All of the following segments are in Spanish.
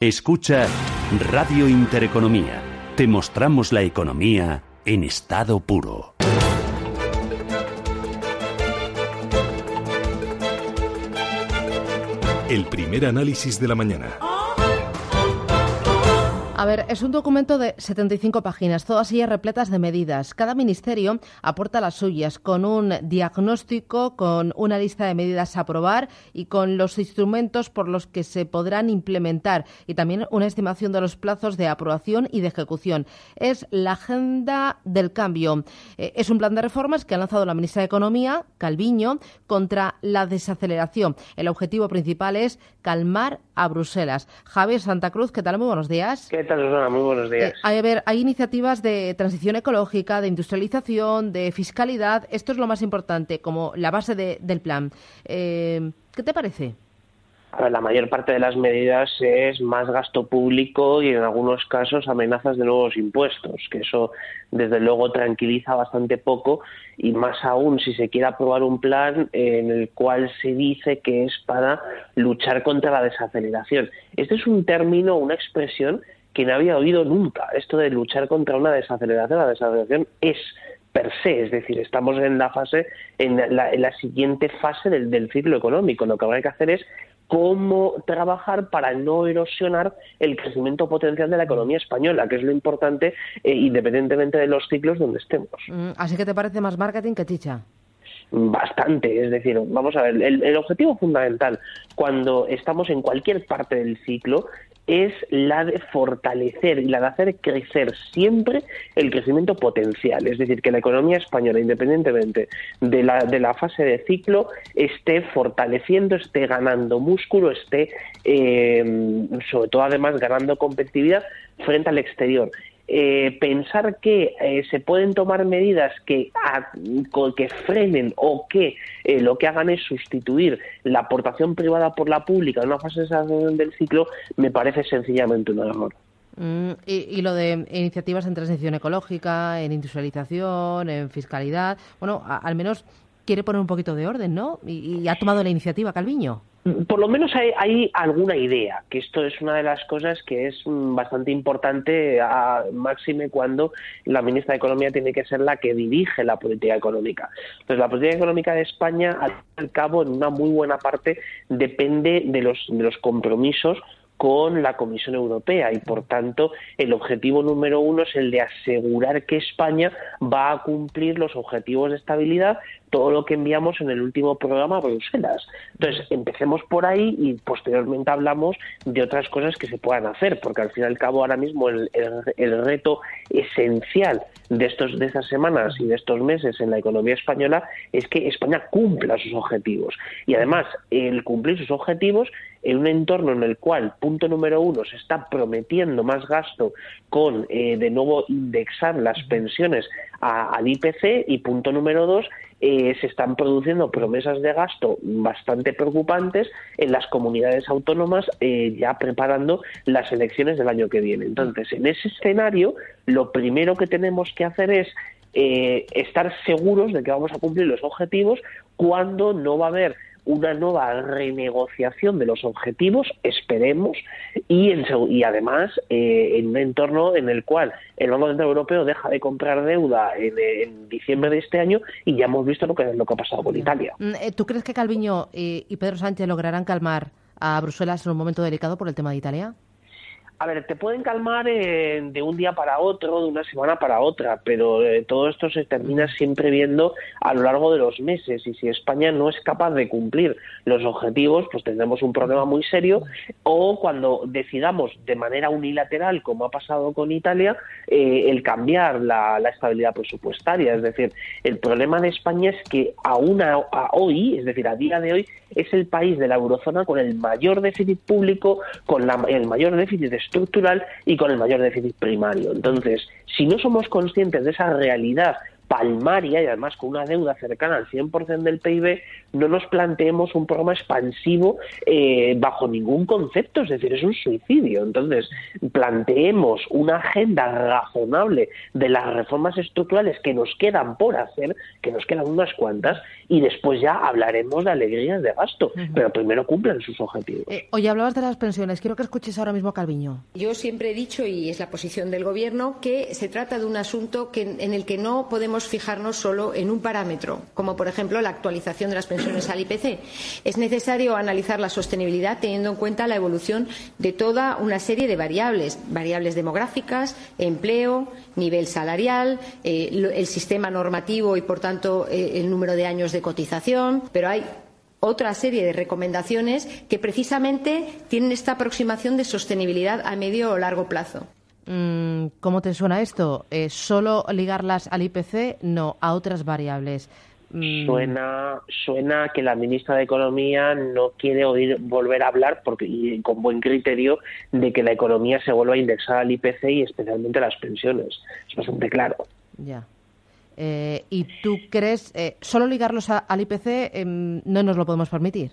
Escucha Radio Intereconomía. Te mostramos la economía en estado puro. El primer análisis de la mañana. A ver, es un documento de 75 páginas, todas ellas repletas de medidas. Cada ministerio aporta las suyas con un diagnóstico, con una lista de medidas a aprobar y con los instrumentos por los que se podrán implementar y también una estimación de los plazos de aprobación y de ejecución. Es la agenda del cambio. Eh, es un plan de reformas que ha lanzado la ministra de Economía, Calviño, contra la desaceleración. El objetivo principal es calmar a Bruselas. Javier Santa Cruz, ¿qué tal? Muy buenos días. Muy buenos días. Eh, a ver, hay iniciativas de transición ecológica, de industrialización, de fiscalidad. Esto es lo más importante, como la base del plan. Eh, ¿Qué te parece? la mayor parte de las medidas es más gasto público y en algunos casos amenazas de nuevos impuestos, que eso desde luego tranquiliza bastante poco y más aún si se quiere aprobar un plan en el cual se dice que es para luchar contra la desaceleración. Este es un término, una expresión que no había oído nunca. Esto de luchar contra una desaceleración, la desaceleración es per se, es decir, estamos en la fase, en la, siguiente fase del, ciclo económico. Lo que habrá que hacer es cómo trabajar para no erosionar el crecimiento potencial de la economía española, que es lo importante eh, independientemente de los ciclos donde estemos. Mm, así que te parece más marketing que chicha bastante. Es decir, vamos a ver, el, objetivo fundamental cuando estamos en cualquier parte del ciclo es la de fortalecer y la de hacer crecer siempre el crecimiento potencial. Es decir, que la economía española, independientemente de la, de la fase de ciclo, esté fortaleciendo, esté ganando músculo, esté, eh, sobre todo además, ganando competitividad frente al exterior. Eh, pensar que eh, se pueden tomar medidas que, que frenen o que eh, lo que hagan es sustituir la aportación privada por la pública en una fase de del ciclo me parece sencillamente un error. Mm, y, lo de iniciativas en transición ecológica, en industrialización, en fiscalidad, bueno, al menos quiere poner un poquito de orden, ¿no? y ha tomado la iniciativa Calviño por lo menos hay, alguna idea, que esto es una de las cosas que es mm, bastante importante, a máxime cuando la ministra de Economía tiene que ser la que dirige la política económica. Entonces, la política económica de España, al cabo, en una muy buena parte, depende de los, de los compromisos con la Comisión Europea y por tanto el objetivo número uno es el de asegurar que España va a cumplir los objetivos de estabilidad todo lo que enviamos en el último programa a Bruselas. Entonces, empecemos por ahí y posteriormente hablamos de otras cosas que se puedan hacer, porque al fin y al cabo ahora mismo el, el, reto esencial de estos de estas semanas y de estos meses en la economía española es que España cumpla sus objetivos y además el cumplir sus objetivos en un entorno en el cual, punto número uno, se está prometiendo más gasto con eh, de nuevo indexar las pensiones al IPC y punto número dos, eh, se están produciendo promesas de gasto bastante preocupantes en las comunidades autónomas eh, ya preparando las elecciones del año que viene. Entonces, en ese escenario, lo primero que tenemos que hacer es estar seguros de que vamos a cumplir los objetivos cuando no va a haber una nueva renegociación de los objetivos, esperemos, y, y además eh, en un entorno en el cual el Banco Central Europeo deja de comprar deuda en, diciembre de este año y ya hemos visto lo que, lo que ha pasado con Italia. Mm, eh, ¿Tú crees que Calviño y Pedro Sánchez lograrán calmar a Bruselas en un momento delicado por el tema de Italia? A ver, te pueden calmar de un día para otro, de una semana para otra, pero eh, todo esto se termina siempre viendo a lo largo de los meses y si España no es capaz de cumplir los objetivos, pues tendremos un problema muy serio o cuando decidamos de manera unilateral, como ha pasado con Italia, eh, el cambiar la, estabilidad presupuestaria. Es decir, el problema de España es que aún a hoy, es decir, a día de hoy, es el país de la eurozona con el mayor déficit público, con el mayor déficit estructural y con el mayor déficit primario. Entonces, si no somos conscientes de esa realidad palmaria y además con una deuda cercana al 100% del PIB, no nos planteemos un programa expansivo eh, bajo ningún concepto, es decir, es un suicidio. Entonces, planteemos una agenda razonable de las reformas estructurales que nos quedan por hacer, que nos quedan unas cuantas, y después ya hablaremos de alegrías de gasto, pero primero cumplan sus objetivos. Eh, oye, hablabas de las pensiones, quiero que escuches ahora mismo a Calviño. Yo siempre he dicho, y es la posición del Gobierno, que se trata de un asunto que, en el que no podemos fijarnos solo en un parámetro, como por ejemplo la actualización de las pensiones al IPC. Es necesario analizar la sostenibilidad teniendo en cuenta la evolución de toda una serie de variables, variables demográficas, empleo, nivel salarial, eh, el sistema normativo y, por tanto, eh, el número de años de cotización, pero hay otra serie de recomendaciones que precisamente tienen esta aproximación de sostenibilidad a medio o largo plazo. Mm, ¿Cómo te suena esto? Eh, ¿Solo ligarlas al IPC? No, a otras variables. Mm. Suena, suena que la ministra de Economía no quiere oír volver a hablar, porque y con buen criterio, de que la economía se vuelva a indexar al IPC y especialmente las pensiones. Es bastante claro. Ya. Eh, ¿Y tú crees, eh, solo ligarlos al IPC em, no nos lo podemos permitir?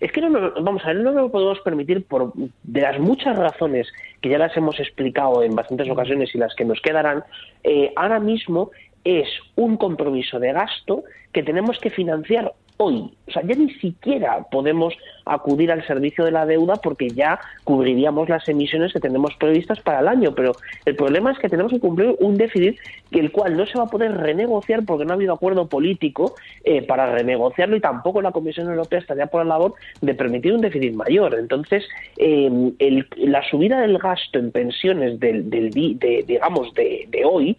Es que no vamos a ver, no nos lo podemos permitir por de las muchas razones que ya las hemos explicado en bastantes ocasiones y las que nos quedarán. Eh, ahora mismo es un compromiso de gasto que tenemos que financiar hoy. O sea, ya ni siquiera podemos acudir al servicio de la deuda porque ya cubriríamos las emisiones que tenemos previstas para el año. Pero el problema es que tenemos que cumplir un déficit que el cual no se va a poder renegociar porque no ha habido acuerdo político eh, para renegociarlo y tampoco la Comisión Europea estaría por la labor de permitir un déficit mayor. Entonces, eh, la subida del gasto en pensiones del, de, digamos de, hoy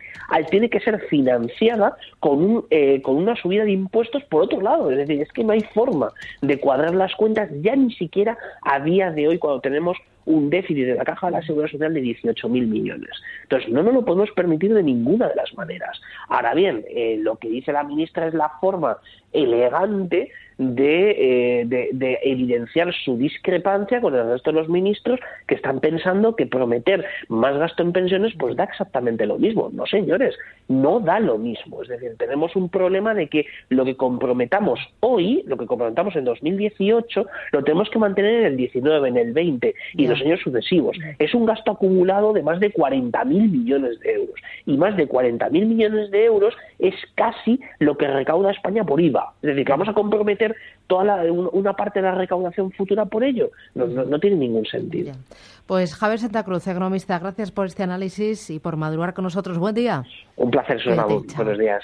tiene que ser financiada con, un, eh, con una subida de impuestos por otro lado. Es decir, es que no hay forma de cuadrar las cuentas ya ni siquiera a día de hoy cuando tenemos un déficit de la caja de la seguridad social de 18.000 millones. Entonces, no nos lo podemos permitir de ninguna de las maneras. Ahora bien, eh, lo que dice la ministra es la forma elegante de, eh, de, evidenciar su discrepancia con el resto de los ministros que están pensando que prometer más gasto en pensiones pues da exactamente lo mismo. No, señores, no da lo mismo. Es decir, tenemos un problema de que lo que comprometamos hoy, lo que comprometamos en 2018, lo tenemos que mantener en el 19, en el 20 y en los años sucesivos. Es un gasto acumulado de más de 40.000 millones de euros. Y más de 40.000 millones de euros es casi lo que recauda España por IVA. Es decir, que vamos a comprometer toda una parte de la recaudación futura por ello. No, tiene ningún sentido. Pues Javier Santa Cruz, economista, gracias por este análisis y por madurar con nosotros. Buen día. Un placer, Buenos días.